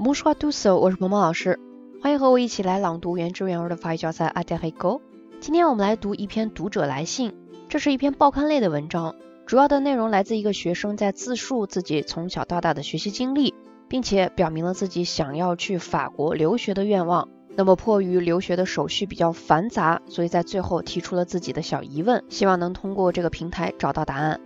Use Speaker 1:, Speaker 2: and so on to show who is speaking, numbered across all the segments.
Speaker 1: Bonjour tous，我是鹏鹏老师，欢迎和我一起来朗读原汁原味的法语教材《a d e r i g o 今天我们来读一篇读者来信，这是一篇报刊类的文章，主要的内容来自一个学生在自述自己从小到大的学习经历，并且表明了自己想要去法国留学的愿望。那么迫于留学的手续比较繁杂，所以在最后提出了自己的小疑问，希望能通过这个平台找到答案。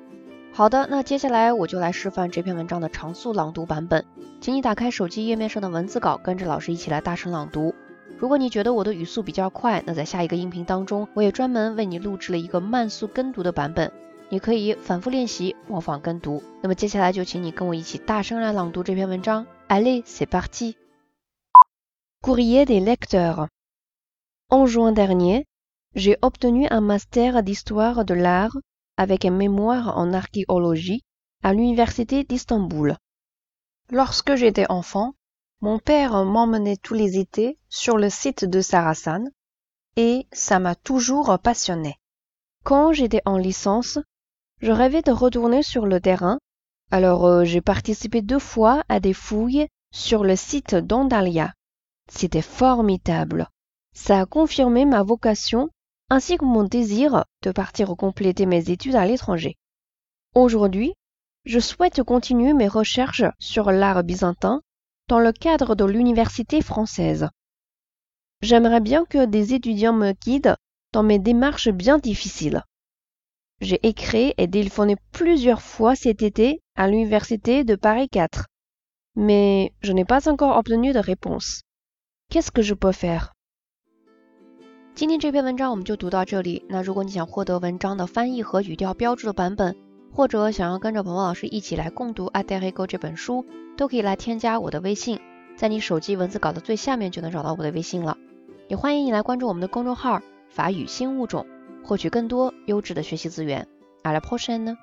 Speaker 1: 好的，那接下来我就来示范这篇文章的常速朗读版本，请你打开手机页面上的文字稿，跟着老师一起来大声朗读。如果你觉得我的语速比较快，那在下一个音频当中，我也专门为你录制了一个慢速跟读的版本，你可以反复练习模仿跟读。那么接下来就请你跟我一起大声来朗读这篇文章。Allez, c'est parti.
Speaker 2: Courrier des lecteurs. En juin dernier, j'ai obtenu un master d'histoire de l'art avec un mémoire en archéologie à l'université d'Istanbul. Lorsque j'étais enfant, mon père m'emmenait tous les étés sur le site de Sarasan et ça m'a toujours passionné. Quand j'étais en licence, je rêvais de retourner sur le terrain, alors euh, j'ai participé deux fois à des fouilles sur le site d'Andalia. C'était formidable. Ça a confirmé ma vocation ainsi que mon désir de partir compléter mes études à l'étranger. Aujourd'hui, je souhaite continuer mes recherches sur l'art byzantin dans le cadre de l'université française. J'aimerais bien que des étudiants me guident dans mes démarches bien difficiles. J'ai écrit et téléphoné plusieurs fois cet été à l'université de Paris 4, mais je n'ai pas encore obtenu de réponse. Qu'est-ce que je peux faire?
Speaker 1: 今天这篇文章我们就读到这里。那如果你想获得文章的翻译和语调标注的版本，或者想要跟着鹏鹏老师一起来共读《a d e r i g o 这本书，都可以来添加我的微信，在你手机文字稿的最下面就能找到我的微信了。也欢迎你来关注我们的公众号“法语新物种”，获取更多优质的学习资源。À la prochaine！